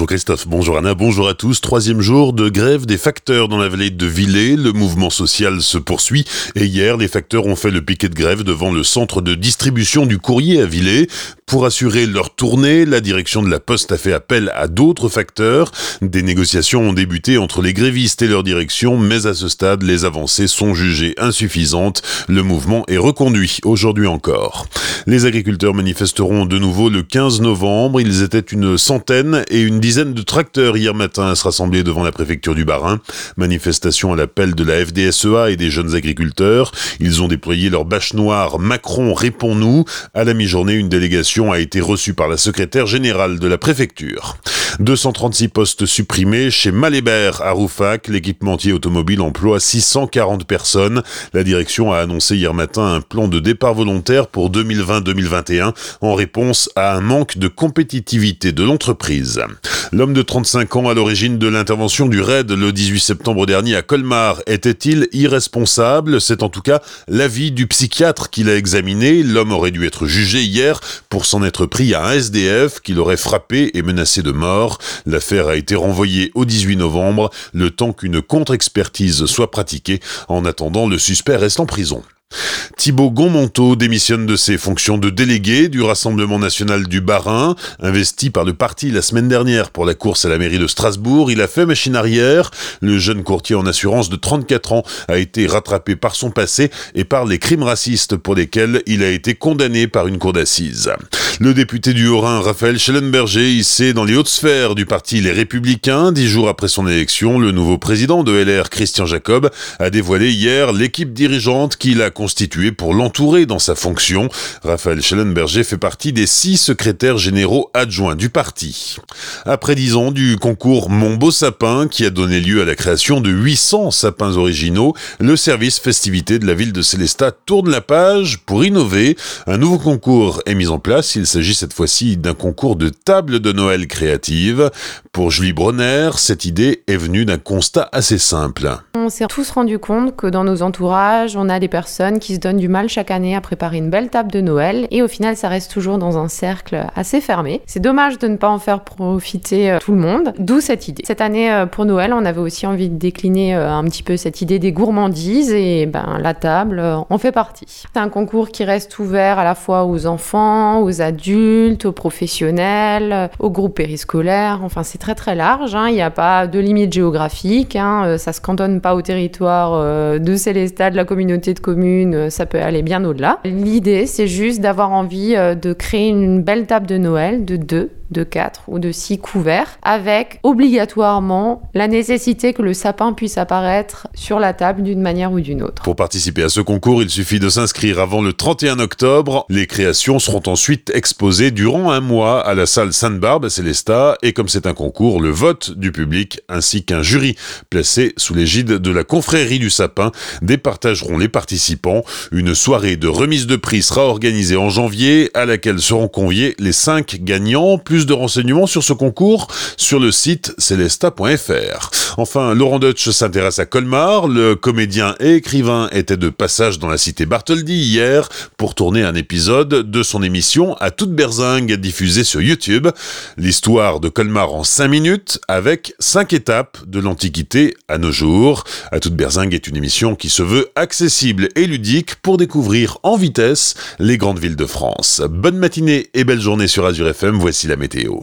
Bonjour Christophe, bonjour Anna, bonjour à tous. Troisième jour de grève des facteurs dans la vallée de Villers. Le mouvement social se poursuit et hier, les facteurs ont fait le piquet de grève devant le centre de distribution du courrier à Villers. Pour assurer leur tournée, la direction de la Poste a fait appel à d'autres facteurs. Des négociations ont débuté entre les grévistes et leur direction, mais à ce stade, les avancées sont jugées insuffisantes. Le mouvement est reconduit aujourd'hui encore. Les agriculteurs manifesteront de nouveau le 15 novembre. Ils étaient une centaine et une dizaine de tracteurs hier matin à se rassembler devant la préfecture du Bas-Rhin. Manifestation à l'appel de la FDSEA et des jeunes agriculteurs. Ils ont déployé leur bâche noire Macron répond-nous. À la mi-journée, une délégation a été reçue par la secrétaire générale de la préfecture. 236 postes supprimés chez Malébert à Roufac. L'équipementier automobile emploie 640 personnes. La direction a annoncé hier matin un plan de départ volontaire pour 2020-2021 en réponse à un manque de compétitivité de l'entreprise. L'homme de 35 ans à l'origine de l'intervention du RAID le 18 septembre dernier à Colmar était-il irresponsable? C'est en tout cas l'avis du psychiatre qui l'a examiné. L'homme aurait dû être jugé hier pour s'en être pris à un SDF qui l'aurait frappé et menacé de mort. L'affaire a été renvoyée au 18 novembre, le temps qu'une contre-expertise soit pratiquée. En attendant, le suspect reste en prison. Thibaut Gonmonto démissionne de ses fonctions de délégué du Rassemblement national du Bas-Rhin. Investi par le parti la semaine dernière pour la course à la mairie de Strasbourg, il a fait machine arrière. Le jeune courtier en assurance de 34 ans a été rattrapé par son passé et par les crimes racistes pour lesquels il a été condamné par une cour d'assises. Le député du Haut-Rhin, Raphaël Schellenberger, hissé dans les hautes sphères du parti Les Républicains, dix jours après son élection, le nouveau président de LR, Christian Jacob, a dévoilé hier l'équipe dirigeante qu'il a constituée pour l'entourer dans sa fonction. Raphaël Schellenberger fait partie des six secrétaires généraux adjoints du parti. Après dix ans du concours Mon Beau Sapin, qui a donné lieu à la création de 800 sapins originaux, le service festivité de la ville de Célestat tourne la page pour innover. Un nouveau concours est mis en place. Il s'agit cette fois-ci d'un concours de table de Noël créative. Pour Julie Bronner, cette idée est venue d'un constat assez simple. On s'est tous rendu compte que dans nos entourages, on a des personnes qui se donnent du mal chaque année à préparer une belle table de Noël et au final, ça reste toujours dans un cercle assez fermé. C'est dommage de ne pas en faire profiter euh, tout le monde, d'où cette idée. Cette année, euh, pour Noël, on avait aussi envie de décliner euh, un petit peu cette idée des gourmandises et ben, la table en fait partie. C'est un concours qui reste ouvert à la fois aux enfants, aux adultes, aux professionnels, aux groupes périscolaires. Enfin, c'est très très large. Hein. Il n'y a pas de limite géographique. Hein. Ça se cantonne pas au territoire de Célestat, de la communauté de communes. Ça peut aller bien au-delà. L'idée, c'est juste d'avoir envie de créer une belle table de Noël de deux de 4 ou de 6 couverts, avec obligatoirement la nécessité que le sapin puisse apparaître sur la table d'une manière ou d'une autre. Pour participer à ce concours, il suffit de s'inscrire avant le 31 octobre. Les créations seront ensuite exposées durant un mois à la salle Sainte-Barbe à Célestat, et comme c'est un concours, le vote du public ainsi qu'un jury placé sous l'égide de la confrérie du sapin départageront les participants. Une soirée de remise de prix sera organisée en janvier à laquelle seront conviés les 5 gagnants, plus de renseignements sur ce concours sur le site celesta.fr. Enfin, Laurent Deutsch s'intéresse à Colmar. Le comédien et écrivain était de passage dans la cité Bartholdi hier pour tourner un épisode de son émission à toute berzingue diffusée sur YouTube. L'histoire de Colmar en 5 minutes avec 5 étapes de l'Antiquité à nos jours. À toute berzingue est une émission qui se veut accessible et ludique pour découvrir en vitesse les grandes villes de France. Bonne matinée et belle journée sur Azure FM. Voici la météo.